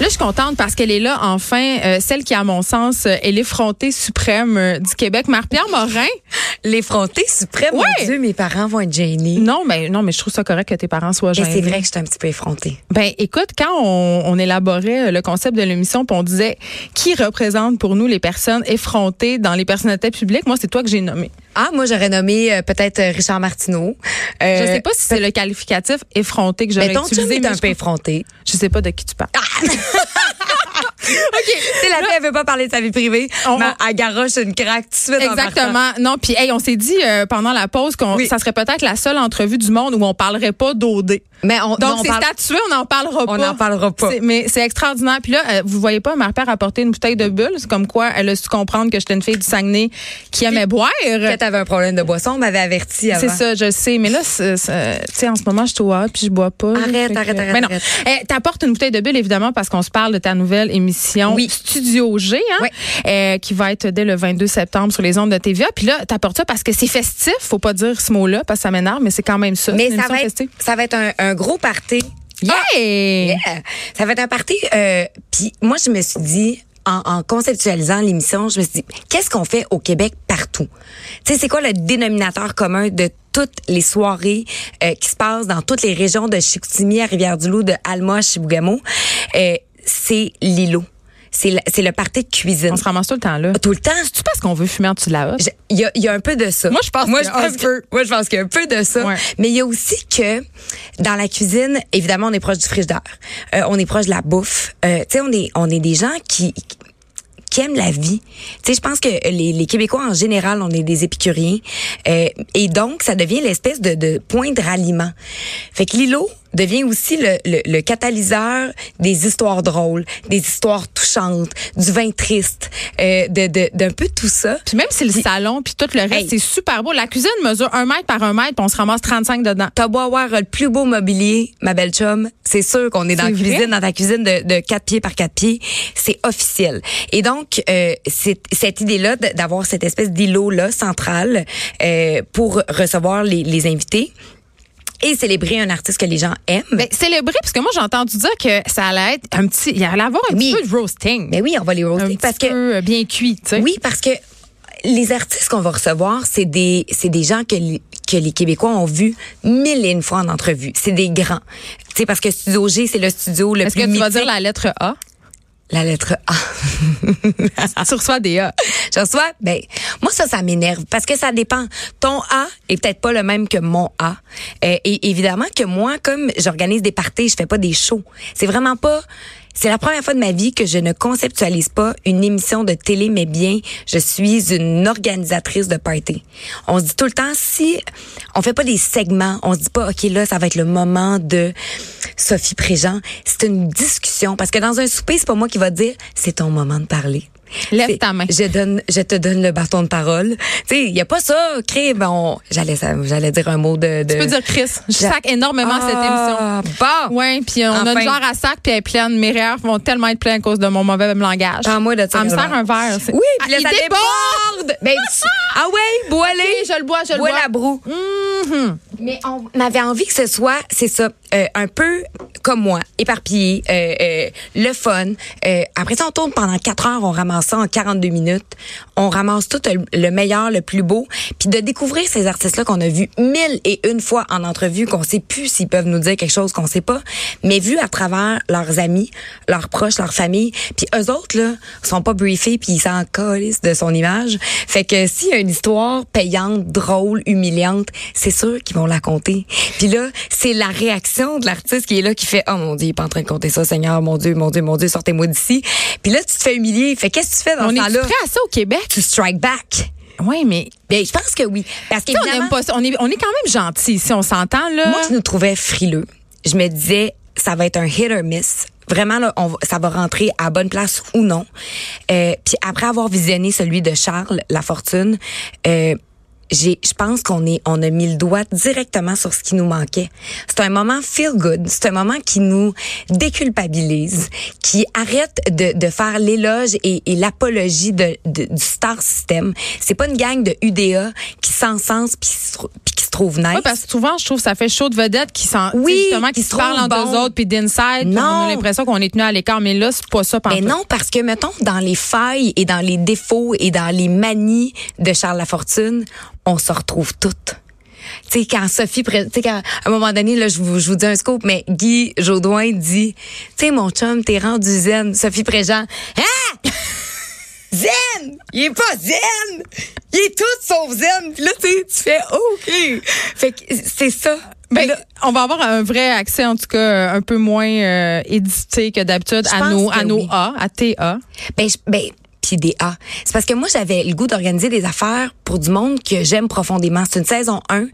Là, je suis contente parce qu'elle est là, enfin, euh, celle qui, à mon sens, euh, est l'effrontée suprême euh, du Québec, Marie-Pierre Morin. L'effrontée suprême, Ouais. mon Dieu, mes parents vont être gênés. Non, mais non, mais je trouve ça correct que tes parents soient Mais gênés. c'est vrai que je suis un petit peu effrontée. Ben, écoute, quand on, on élaborait le concept de l'émission, on disait qui représente pour nous les personnes effrontées dans les personnalités publiques, moi, c'est toi que j'ai nommé. Ah, moi, j'aurais nommé euh, peut-être euh, Richard Martineau. Euh, je sais pas si c'est le qualificatif effronté que j'aurais Mais ton utilisé. mais un je, peu effronté. je sais pas de qui tu parles. OK. Tu sais, la fille, elle veut pas parler de sa vie privée. On- mais elle garoche une craque tout de suite en partant. Exactement. Non, puis hey, on s'est dit euh, pendant la pause qu'on Oui. ça serait peut-être la seule entrevue du monde où on parlerait pas d'OD. Mais on, Donc on c'est parle- statué, on n'en parlera On pas. n'en parlera pas. Mais c'est extraordinaire. Puis là, euh, vous voyez pas, ma père a apporté une bouteille de bulle. C'est comme quoi elle a su comprendre que j'étais une fille du Saguenay qui aimait boire. Quand t'avais un problème de boisson, on m'avait averti avant. C'est ça, je sais. Mais là, tu sais, en ce moment, je suis au puis je bois pas. Arrête, que- arrête, arrête, Mais non. Eh, T'apportes une bouteille de bulle, évidemment, parce qu'on se parle de ta nouvelle émission Oui. Studio G, hein, Oui. eh, qui va être dès le 22 septembre sur les ondes de TVA. Puis là, t'apportes ça parce que c'est festif. Faut pas dire ce mot-là, parce que ça m'énerve, mais c'est quand même ça. Mais ça va, être, ça va être un, un gros party. Yeah! Yeah! Ça va être un party. Euh, Puis moi, je me suis dit, en, en conceptualisant l'émission, je me suis dit, qu'est-ce qu'on fait au Québec partout? Tu sais, c'est quoi le dénominateur commun de toutes les soirées euh, qui se passent dans toutes les régions de Chicoutimi à Rivière-du-Loup, de Alma à Chibougamau? Euh, c'est l'îlot. C'est le, c'est le party de cuisine. On se ramasse tout le temps là. Tout le temps, Tu penses qu'on veut fumer en dessous de la je- Il y a, il y a un peu de ça. Moi, je pense moi, qu'il je y a un pense peu. que- moi, je pense qu'il y a un peu de ça. Ouais. Mais il y a aussi que dans la cuisine, évidemment, on est proche du frigidaire. Euh, on est proche de la bouffe. Euh, tu sais, on est, on est des gens qui qui aiment la vie. Tu sais, je pense que les, les Québécois en général, on est des épicuriens. Euh, et donc, ça devient l'espèce de, de point de ralliement. Fait que l'îlot devient aussi le, le, le catalyseur des histoires drôles, des histoires touchantes, du vin triste, euh, de de- d'un peu tout ça. Puis même si le salon, puis tout le reste, Hey. c'est super beau. La cuisine mesure un mètre par un mètre, puis on se ramasse 35 dedans. T'as beau avoir le plus beau mobilier, ma belle chum, c'est sûr qu'on est dans C'est la vrai? cuisine, dans ta cuisine de, de 4 pieds par 4 pieds. C'est officiel. Et donc, euh, c'est cette idée-là d'avoir cette espèce d'îlot-là central euh, pour recevoir les, les invités et célébrer un artiste que les gens aiment. Ben, célébrer, parce que moi, j'ai entendu dire que ça allait être un petit. Il allait avoir un Oui. petit peu de roasting. Mais oui, on va les un roaster petit parce que peu euh, bien cuit, tu sais. Oui, parce que les artistes qu'on va recevoir, c'est des c'est des gens que les, que les Québécois ont vus mille et une fois en entrevue. C'est des grands. Tu sais parce que Studio G, c'est le studio le Est-ce plus que tu vas dire la lettre A? La lettre A. tu reçois des A. Je reçois, ben, moi, ça, ça m'énerve parce que ça dépend. Ton A est peut-être pas le même que mon A. Euh, et évidemment que moi, comme j'organise des parties, je fais pas des shows. C'est vraiment pas, c'est la première fois de ma vie que je ne conceptualise pas une émission de télé, mais bien, je suis une organisatrice de party. On se dit tout le temps, si on fait pas des segments, on se dit pas, OK, là, ça va être le moment de Sophie Préjean. C'est une discussion parce que dans un souper, c'est pas moi qui va dire, c'est ton moment de parler. Lève ta main. Je donne, je te donne le bâton de parole. Tu sais, il y a pas ça, crée, bon, j'allais, j'allais dire un mot de, de... Tu peux dire Chris. Je sac énormément cette émission. Ah, Bon. Ouais, puis on a une genre à sac, puis elle est pleine. Mes rêves vont tellement être pleins à cause de mon mauvais langage. Prends-moi de ça, Elle me sert un verre. Oui, Ah, puis là, il ça déborde! déborde. Ben, ah ouais, bois-les. Je le bois, je le Bois bois. la broue. Mhm. Mais on avait envie que ce soit, c'est ça, euh, un peu comme moi, éparpillé, euh, euh, le fun. Euh, après ça, on tourne pendant quatre heures, on ramasse ça en 42 minutes. On ramasse tout le, le meilleur, le plus beau. Puis de découvrir ces artistes-là qu'on a vus mille et une fois en entrevue, qu'on sait plus s'ils peuvent nous dire quelque chose qu'on sait pas, mais vu à travers leurs amis, leurs proches, leur famille. Puis eux autres, là, sont pas briefés puis ils s'en calissent de son image. Fait que s'il y a une histoire payante, drôle, humiliante, c'est sûr qu'ils vont compter. Puis là, c'est la réaction de l'artiste qui est là qui fait oh mon dieu, il est pas en train de compter ça, Seigneur, mon dieu, mon dieu, mon dieu, sortez-moi d'ici. Puis là, tu te fais humilier. Fait qu'est-ce que tu fais dans On ce est temps-là prêt à ça au Québec? Tu strike back. Oui, mais Bien, je pense que oui, parce sais, on aime pas ça. On est, on est quand même gentil si on s'entend, là. moi, je nous trouvais frileux. Je me disais, ça va être un hit or miss. Vraiment, là, on ça va rentrer à bonne place ou non. Euh, Puis après avoir visionné celui de Charles, La Fortune, euh, j'ai, je pense qu'on est, on a mis le doigt directement sur ce qui nous manquait. C'est un moment feel good. C'est un moment qui nous déculpabilise, qui arrête de, de faire l'éloge et, et l'apologie de, de- du star system. C'est pas une gang de UDA qui s'encense puis qui se trou- puis qui se trouve nice. Oui, parce que souvent, je trouve que ça fait chaud de vedettes qui s'en, Oui, justement, qui, qui se se parlent entre eux bons. autres, puis d'inside, on a l'impression qu'on est tenu à l'écart. Mais là, c'est pas ça, Mais non, parce que, mettons, dans les failles et dans les défauts et dans les manies de Charles Lafortune, on se retrouve toutes. Tu sais, quand Sophie, tu sais, quand, à un moment donné, là, je vous, je vous dis un scoop, mais Guy Jodoin dit, tu sais, mon chum, t'es rendu zen. Sophie Préjean, hein? Zen! Il est pas zen! Il est tout sauf zen! Puis là, tu tu fais, OK! Fait que c'est ça. Ben, on va avoir un vrai accès, en tout cas, un peu moins euh, édité que d'habitude à nos, à nos oui. A, à TA. Ben, je- ben puis des A. C'est parce que moi, j'avais le goût d'organiser des affaires pour du monde que j'aime profondément. C'est une saison 1.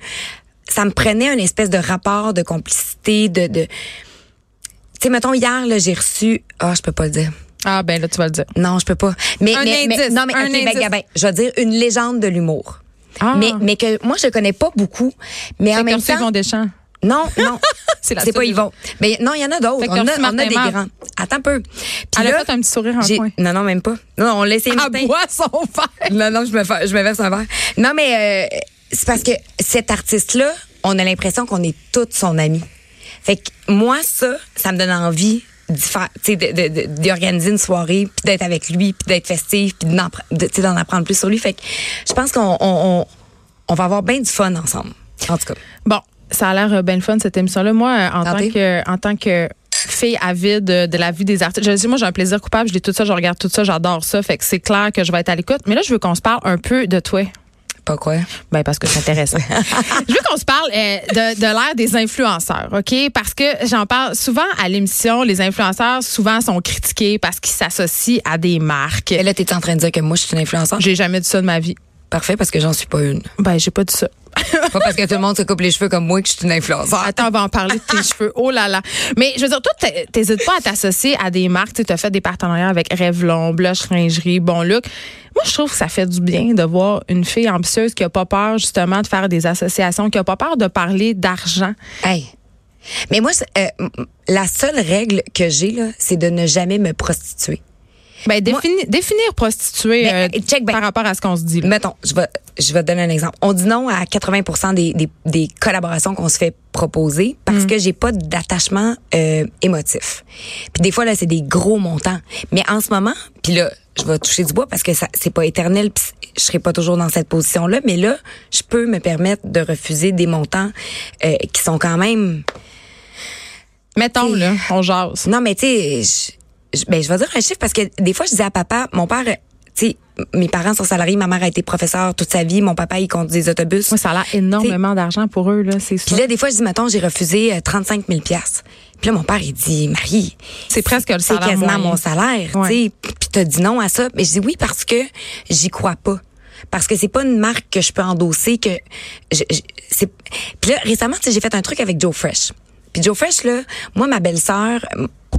Ça me prenait une espèce de rapport de complicité, de... de... Tu sais, mettons, hier, là, j'ai reçu... Ah, je peux pas le dire. Ah, ben là, tu vas le dire. Non, je peux pas. Mais, Un mais, mais- indice, non, mais un ok, ben, je vais dire une légende de l'humour. Ah. Mais, mais que moi, je connais pas beaucoup. Mais en même reçu Yvon temps... Deschamps. Non, non. C'est la pas Yvon. Mais non, il y en a d'autres. On a, on a des grands. Attends un peu. Puis Elle a là, fait un petit sourire en coin. Non, non, même pas. Non, on laissait À Martin. boire son verre. Non, non, je me, je me verse un verre. Non, mais euh, c'est parce que cet artiste-là, on a l'impression qu'on est toute son ami. Fait que moi, ça, ça me donne envie d'organiser une soirée, puis d'être avec lui, puis d'être festif, puis de- d'en apprendre plus sur lui. Fait que je pense qu'on on, on, on va avoir bien du fun ensemble. En tout cas. Bon, ça a l'air euh, bien le fun, cette émission-là. Moi, euh, en tant que, en tant que fille avide de, la vie des artistes, je dis, moi, j'ai un plaisir coupable. Je lis tout ça, je regarde tout ça, j'adore ça. Fait que c'est clair que je vais être à l'écoute. Mais là, je veux qu'on se parle un peu de toi. Pas quoi? Ben parce que c'est intéressant. je veux qu'on se parle euh, de, de l'ère des influenceurs, OK? Parce que j'en parle souvent à l'émission, les influenceurs souvent sont critiqués parce qu'ils s'associent à des marques. Et là, t'es en train de dire que moi, je suis une influenceuse? J'ai jamais dit ça de ma vie. Parfait, parce que j'en suis pas une. Ben, j'ai pas dit ça. Pas parce que tout le monde se coupe les cheveux comme moi que je suis une influenceuse. Attends, on va en parler de tes cheveux. Oh là là. Mais je veux dire, toi, t'hé- t'hésites pas à t'associer à des marques. Tu as fait des partenariats avec Revlon, Blush, Lingerie, Bon Look. Moi, je trouve que ça fait du bien de voir une fille ambitieuse qui a pas peur, justement, de faire des associations, qui a pas peur de parler d'argent. Hey. Mais moi, euh, la seule règle que j'ai, là, c'est de ne jamais me prostituer. Ben, défini- définir prostituée Ben, euh, check ben. par rapport à ce qu'on se dit. là. Mettons, je vais, je vais te donner un exemple. On dit non à 80% des, des, des collaborations qu'on se fait proposer parce que j'ai pas d'attachement euh, émotif. Puis des fois, là, c'est des gros montants. Mais en ce moment, puis là, je vais toucher du bois parce que ça c'est pas éternel, puis je serai pas toujours dans cette position-là. Mais là, je peux me permettre de refuser des montants euh, qui sont quand même... Mettons, là, on jase. Non, mais tu sais, je, ben, je vais dire un chiffre parce que des fois, je disais à papa, mon père, euh, tu sais, mes parents sont salariés, ma mère a été professeure toute sa vie, mon papa, il conduit des autobus. Moi, ça a l'air énormément d'argent pour eux, là, c'est ça. Puis là, des fois, je dis, mettons, j'ai refusé euh, 35 000 Puis là, mon père, il dit, Marie, C'est presque le c'est salaire quasiment moyen. mon salaire, Ouais. tu sais. Puis t'as dit non à ça. Mais je dis oui parce que j'y crois pas. Parce que c'est pas une marque que je peux endosser que je, je- c'est puis là récemment tu sais, j'ai fait un truc avec Joe Fresh. Puis Joe Fresh là, moi ma belle-sœur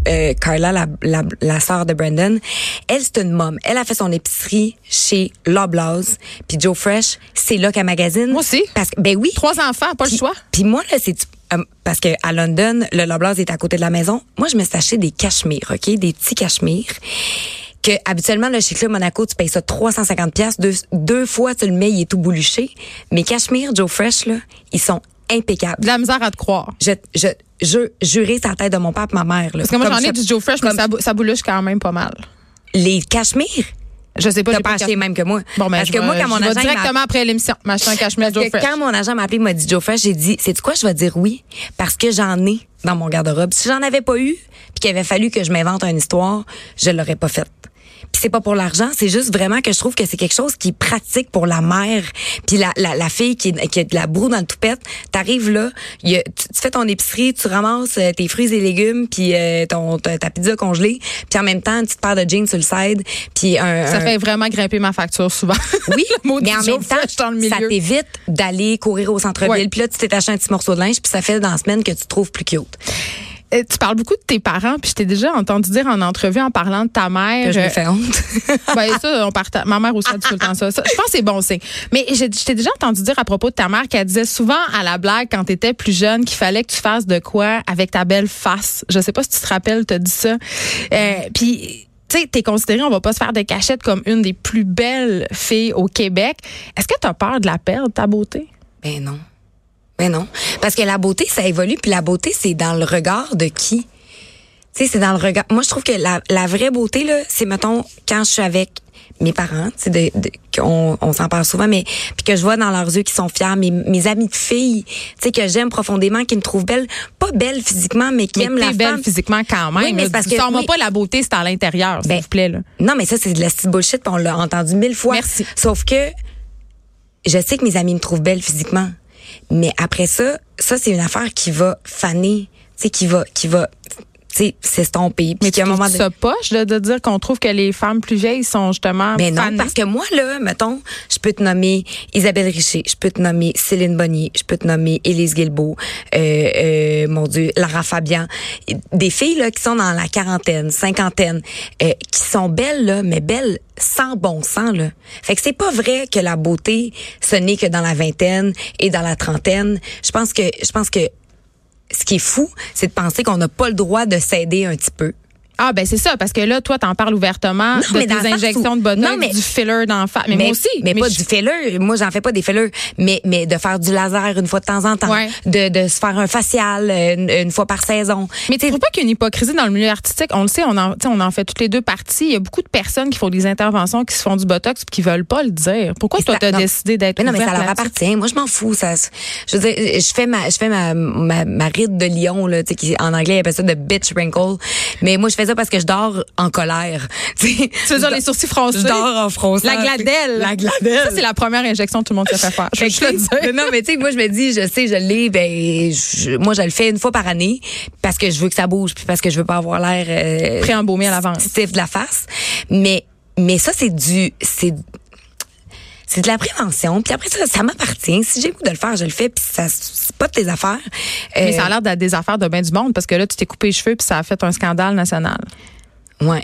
euh, Carla la la, la sœur de Brandon, elle c'est une mom. Elle a fait son épicerie chez Loblaws. Puis Joe Fresh, c'est là qu'elle magasine. Moi aussi. Parce que ben oui. Trois enfants, pas le choix. Puis moi, là, c'est euh, parce que à London, le Loblaws est à côté de la maison. Moi, je me suis acheté des cachemires, OK? Des petits cachemires. Que habituellement, là, chez Club Monaco, tu payes ça 350 pièces deux, deux fois, tu le mets, il est tout bouluché. Mes cachemires Joe Fresh, là, ils sont impeccables. De la misère à te croire. Je, je, je jurais sa tête de mon père et ma mère. Là. Parce que moi, j'en ai du Joe Fresh, mais ça, ça boulouche quand même pas mal. Les cachemires? Je sais pas. T'as pas acheté mêmes que moi. Bon, ben, Parce je que moi, quand mon agent directement après l'émission, m'acheter un cachemire Joe Fresh. quand mon agent m'a appelé, il m'a dit Joe Fresh, j'ai dit, c'est quoi, je vais dire oui? Parce que j'en ai dans mon garde-robe. Si j'en avais pas eu, puis qu'il avait fallu que je m'invente une histoire, je l'aurais pas faite. Puis c'est pas pour l'argent, c'est juste vraiment que je trouve que c'est quelque chose qui est pratique pour la mère, puis la, la, la fille qui, qui a de la broue dans le toupette. T'arrives là, y a- tu, tu fais ton épicerie, tu ramasses euh, tes fruits et légumes, puis euh, ton ta, ta pizza congelée, puis en même temps une petite paire de jeans sur le side, puis un, Ça un- fait vraiment grimper ma facture souvent. oui, le mot mais en même temps, Fresh dans le ça t'évite d'aller courir au centre-ville. Puis là, tu t'es acheté un petit morceau de linge, puis ça fait dans la semaine que tu te trouves plus cute. Euh, tu parles beaucoup de tes parents, puis je t'ai déjà entendu dire en entrevue en parlant de ta mère. Que je me euh, fais honte. ben ça, on partage. Ma mère aussi a dit tout le temps ça. Ça, Je pense que c'est bon signe. Mais je t'ai déjà entendu dire à propos de ta mère qu'elle disait souvent à la blague quand tu étais plus jeune qu'il fallait que tu fasses de quoi avec ta belle face. Je sais pas si tu te rappelles, tu dit ça. Euh, Puis tu sais, t'es considérée, on va pas se faire de cachette comme une des plus belles filles au Québec. Est-ce que tu as peur de la perdre, ta beauté? Ben non. Ben non. Parce que la beauté, ça évolue, puis la beauté, c'est dans le regard de qui? Tu sais, c'est dans le regard. Moi, je trouve que la, la vraie beauté, là, c'est, mettons, quand je suis avec mes parents, tu sais, de, de- qu'on on s'en parle souvent, mais puis que je vois dans leurs yeux qu'ils sont fiers, mes, mes amis de filles, tu sais, que j'aime profondément, qui me trouvent belle, pas belle physiquement, mais qui Mais aiment la belle femme. physiquement quand même. Oui, mais parce que- Sors-moi oui. pas la beauté, c'est à l'intérieur, s'il Ben, vous plaît. Là. Non, mais ça, c'est de la petite bullshit, on l'a entendu mille fois. Merci. Sauf que je sais que mes amis me trouvent belle physiquement. Mais après ça, ça, c'est une affaire qui va faner, tu sais, qui va, qui va, s'estomper. Mais qu'à un moment donné- ça poche là, de dire qu'on trouve que les femmes plus vieilles sont justement Mais non, fanées? parce que moi, là, mettons, je peux te nommer Isabelle Richer, je peux te nommer Céline Bonnier, je peux te nommer Élise Guilbeault, euh, euh, mon Dieu, Lara Fabian. Des filles, là, qui sont dans la quarantaine, cinquantaine, euh, qui sont belles, là, mais belles sans bon sens, là. Fait que c'est pas vrai que la beauté, ce n'est que dans la vingtaine et dans la trentaine. Je pense que, je pense que ce qui est fou, c'est de penser qu'on n'a pas le droit de s'aider un petit peu. Ah ben c'est ça parce que là toi t'en parles ouvertement Non, de mais sens injections où- de botox, Non, mais- du filler d'en face. Mais, moi aussi. Mais, pas je- du filler. Moi, j'en fais pas des fillers. Mais, mais de faire du laser une fois de temps en temps. Ouais. De, de se faire un facial une, une fois par saison. Mais tu trouves pas qu'il y a une hypocrisie dans le milieu artistique? On le sait, on en, on en fait toutes les deux parties. Il y a beaucoup de personnes qui font des interventions, qui se font du botox, puis qui veulent pas le dire. Pourquoi Mais toi t'as décidé d'être Mais non, mais ça leur appartient. Moi, je m'en fous. Ça, je veux dire, je fais ma, je fais ma, ma, ma ride de lion, là, tu sais, qui, en anglais, ils appellent ça de bitch wrinkle. Mais moi, je fais ça parce que je dors en colère. Tu veux dire les sourcils froncés? Je dors en fronçant. La gladelle. La gladelle. Ça c'est la première injection que tout le monde se fait faire. Je veux Fait que, juste le dire. non, mais tu sais, moi, je me dis, je sais, je l'ai, ben, je- moi, je le fais une fois par année parce que je veux que ça bouge puis parce que je veux pas avoir l'air euh, Pré-embaumé à l'avance. stiff de la face. Mais, mais ça, c'est du, c'est, c'est de la prévention. Puis après ça, ça m'appartient. Si j'ai le goût de le faire, je le fais. Puis ça, c'est pas de tes affaires. Mais Euh, ça a l'air d'être des affaires de bien du monde parce que là tu t'es coupé les cheveux puis ça a fait un scandale national. Ouais.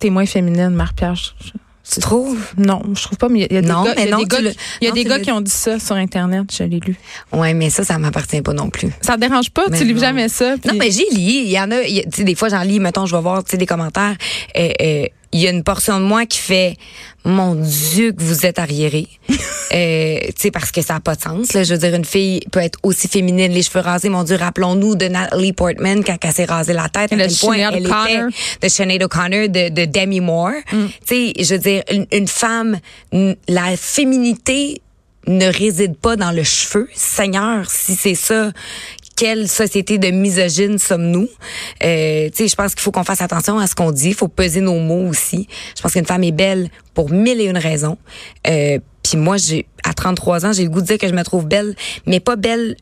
T'es moins féminine, je- Tu trouves? Non, je trouve pas, mais il y a- des Non, gars, mais il y a non, des gars, le- y a non, des gars le- qui ont dit ça sur Internet, je l'ai lu. Ouais, mais ça, ça m'appartient pas non plus. Ça te dérange pas? Mais tu lis non. jamais ça? puis- Non, mais j'ai lu. Il y en a- tu sais, des fois, j'en lis, mettons, je vais voir, tu sais, des commentaires. Euh, euh, il y a une portion de moi qui fait, mon Dieu, que vous êtes arriéré. euh, tu sais, parce que ça n'a pas de sens, là. Je veux dire, une fille peut être aussi féminine, les cheveux rasés. Mon Dieu, rappelons-nous de Natalie Portman quand elle s'est rasée la tête. À quel point elle O'Connor. était de Sinead O'Connor, de, de Demi Moore. Tu sais, je veux dire, une, une femme, la féminité ne réside pas dans le cheveu. Seigneur, si c'est ça, quelle société de misogyne sommes-nous? Euh, tu sais, je pense qu'il faut qu'on fasse attention à ce qu'on dit. Il faut peser nos mots aussi. Je pense qu'une femme est belle pour mille et une raisons. Euh, Puis moi, j'ai à 33 ans, j'ai le goût de dire que je me trouve belle, mais pas belle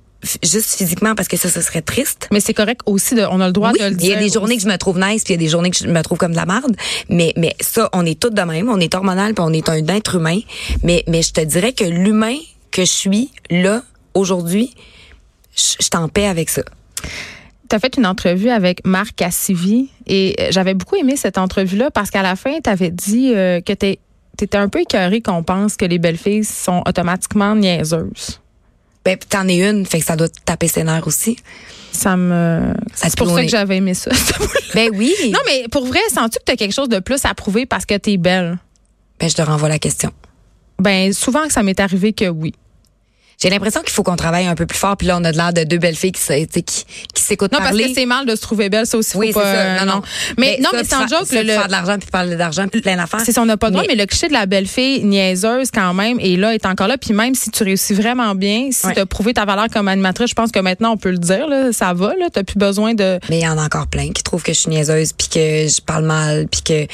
juste physiquement parce que ça, ce serait triste. Mais c'est correct aussi, de, on a le droit Oui, de le il dire. y a des journées que je me trouve nice, puis il y a des journées que je me trouve comme de la merde. Mais, mais ça, on est toutes de même. On est hormonal, puis on est un être humain. Mais, mais je te dirais que l'humain que je suis là aujourd'hui, je suis en paix avec ça. Tu as fait une entrevue avec Marc Cassivi et euh, j'avais beaucoup aimé cette entrevue-là parce qu'à la fin, tu avais dit euh, que tu étais un peu écœuré qu'on pense que les belles filles sont automatiquement niaiseuses. Ben, puis t'en es une, fait que ça doit te taper ses nerfs aussi. Ça me. C'est pour ça que j'avais aimé ça. Ben oui. non, mais pour vrai, sens-tu que tu as quelque chose de plus à prouver parce que tu es belle? Ben, je te renvoie la question. Ben, souvent que ça m'est arrivé que oui. J'ai l'impression qu'il faut qu'on travaille un peu plus fort, puis là, on a de l'air de deux belles filles qui, se- tu sais, qui, qui s'écoutent Non, parce parler. que c'est mal de se trouver belle, ça aussi. oui, c'est ça. euh, Non, non. Mais, non, ça, mais sans joke, le, faire de l'argent, puis parler d'argent, puis plein d'affaires. C'est ça, on n'a pas le droit, Mais- mais le cliché de la belle fille niaiseuse quand même est là, est encore là. Puis même si tu réussis vraiment bien, si Ouais. tu as prouvé ta valeur comme animatrice, je pense que maintenant on peut le dire, là, ça va, là, t'as plus besoin de. Mais il y en a encore plein qui trouvent que je suis niaiseuse puis que je parle mal puis que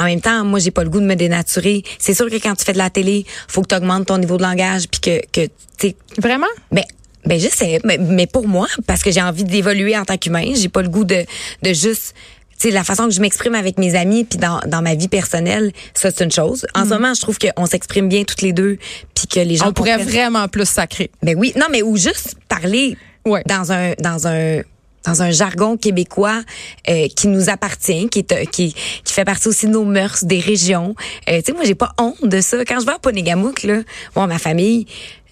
en même temps moi j'ai pas le goût de me dénaturer. C'est sûr que quand tu fais de la télé, faut que tu augmentes ton niveau de langage puis que que tu Vraiment? ben ben sais mais, mais pour moi parce que j'ai envie d'évoluer en tant qu'humain, j'ai pas le goût de de juste tu sais la façon que je m'exprime avec mes amis puis dans dans ma vie personnelle, ça c'est une chose. En ce moment, je trouve qu'on s'exprime bien toutes les deux puis que les gens on pourrait vraiment plus sacrer. Ben oui, non mais ou juste parler Ouais. dans un dans un dans un jargon québécois euh, qui nous appartient, qui est euh, qui, qui fait partie aussi de nos mœurs, des régions. Euh, tu sais, moi, j'ai pas honte de ça. Quand je vais à Ponégamouk, là, bon, ma famille,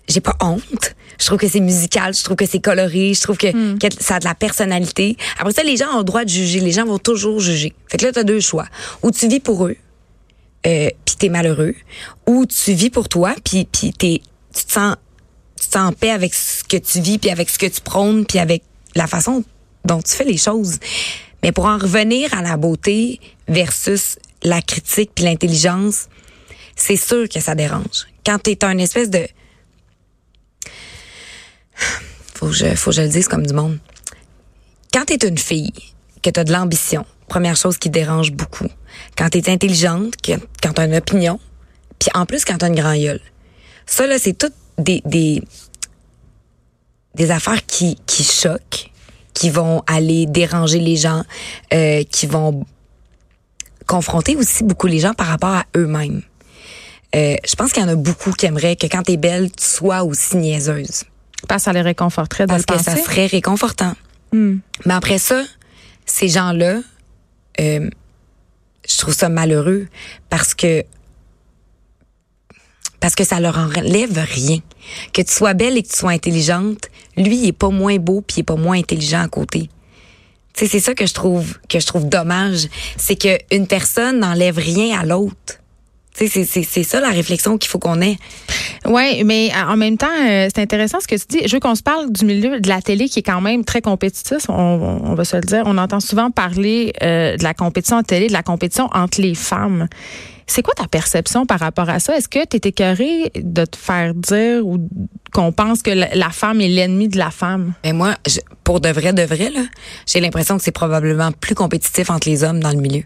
j'ai pas honte. Je trouve que c'est musical, je trouve que c'est coloré, je trouve que, Hmm. que ça a de la personnalité. Après ça, les gens ont le droit de juger. Les gens vont toujours juger. Fait que là, t'as deux choix. Ou tu vis pour eux, euh, puis t'es malheureux, ou tu vis pour toi, puis puis t'es, tu te sens, tu te sens en paix avec ce que tu vis, puis avec ce que tu prônes, puis avec la façon dont tu fais les choses. Mais pour en revenir à la beauté versus la critique puis l'intelligence, c'est sûr que ça dérange. Quand t'es un espèce de faut que je, faut que je le dise comme du monde. Quand t'es une fille, que t'as de l'ambition, première chose qui dérange beaucoup. Quand t'es intelligente, que, quand t'as une opinion, puis en plus quand t'as une grand gueule. Ça, là, c'est toutes des, des, des affaires qui, qui choquent, qui vont aller déranger les gens, euh, qui vont confronter aussi beaucoup les gens par rapport à eux-mêmes. Euh, je pense qu'il y en a beaucoup qui aimeraient que quand t'es belle, tu sois aussi niaiseuse. Parce que ça les réconforterait de Parce le que penser. ça serait réconfortant. Hmm. Mais après ça, ces gens-là, euh, je trouve ça malheureux parce que parce que ça leur enlève rien. Que tu sois belle et que tu sois intelligente, lui, il est pas moins beau puis il est pas moins intelligent à côté. Tu sais, c'est ça que je trouve que je trouve dommage, c'est que une personne n'enlève rien à l'autre. C'est- c'est c'est ça la réflexion qu'il faut qu'on ait. Oui, mais euh, en même temps, euh, c'est intéressant ce que tu dis. Je veux qu'on se parle du milieu de la télé qui est quand même très compétitif, on, on- va se le dire. On entend souvent parler euh, de la compétition en télé, de la compétition entre les femmes. C'est quoi ta perception par rapport à ça? Est-ce que tu es écœuré de te faire dire ou qu'on pense que la, femme est l'ennemi de la femme? Mais moi, je- pour de vrai, de vrai, là, j'ai l'impression que c'est probablement plus compétitif entre les hommes dans le milieu.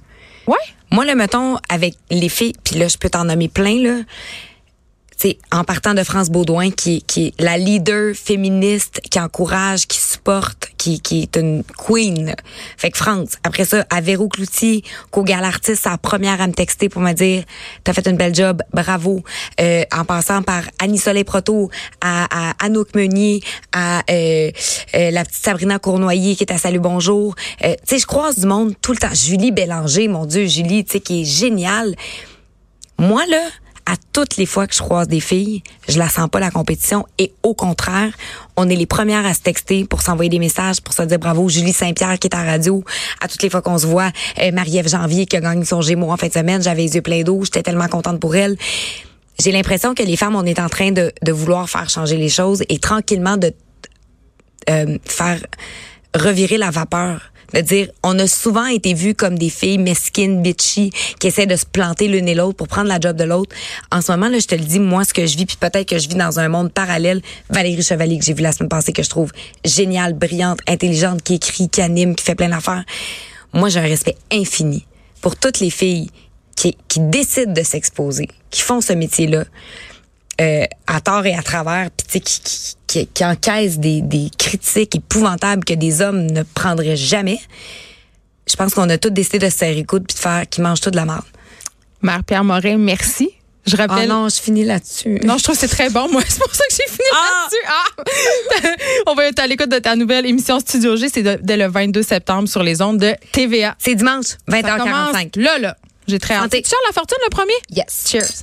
Ouais. Moi, le mettons, avec les filles, puis là, je peux t'en nommer plein, là. C'est en partant de France Baudouin, qui, qui est la leader féministe, qui encourage, qui supporte, qui, qui est une queen. Fait que France. Après ça, à Véro Cloutier, qu'au Gala Artiste, c'est la première à me texter pour me dire T'as fait une belle job, bravo. Euh, en passant par Annie Soleil Proto, à, à Anouk Meunier, à euh, euh, la petite Sabrina Cournoyer qui est à Bonjour. Euh, tu sais, je croise du monde tout le temps. Julie Bélanger, mon Dieu, Julie, tu sais, qui est géniale. Moi, là, à toutes les fois que je croise des filles, je la sens pas la compétition et au contraire, on est les premières à se texter pour s'envoyer des messages, pour se dire bravo. Julie Saint-Pierre qui est à radio, à toutes les fois qu'on se voit, euh, Marie-Ève Janvier qui a gagné son Gémeaux en fin de semaine, j'avais les yeux pleins d'eau, j'étais tellement contente pour elle. J'ai l'impression que les femmes, on est en train de, de vouloir faire changer les choses et tranquillement de euh, faire revirer la vapeur. De dire, on a souvent été vus comme des filles mesquines, bitchy, qui essaient de se planter l'une et l'autre pour prendre la job de l'autre. En ce moment, là, je te le dis, moi, ce que je vis, puis peut-être que je vis dans un monde parallèle. Valérie Chevalier, que j'ai vu la semaine passée, que je trouve géniale, brillante, intelligente, qui écrit, qui anime, qui fait plein d'affaires. Moi, j'ai un respect infini pour toutes les filles qui, qui décident de s'exposer, qui font ce métier-là euh, à tort et à travers, puis tu sais, qui, qui, qui, qui encaissent des, des critiques épouvantables que des hommes ne prendraient jamais. Je pense qu'on a tous décidé de se serrer les coudes puis de faire qu'ils mangent tout de la merde. Mère Pierre Morin, merci. Je Ah rappelle. non, je finis là-dessus. Non, je trouve que c'est très bon, moi. C'est pour ça que j'ai fini Ah! là-dessus. Ah! On va être à l'écoute de ta nouvelle émission Studio G. C'est dès le 22 septembre sur les ondes de TVA. C'est dimanche, Ça commence 20h45. Là, là. J'ai très hâte. Santé. Charles Lafortune, le premier? Yes. Cheers.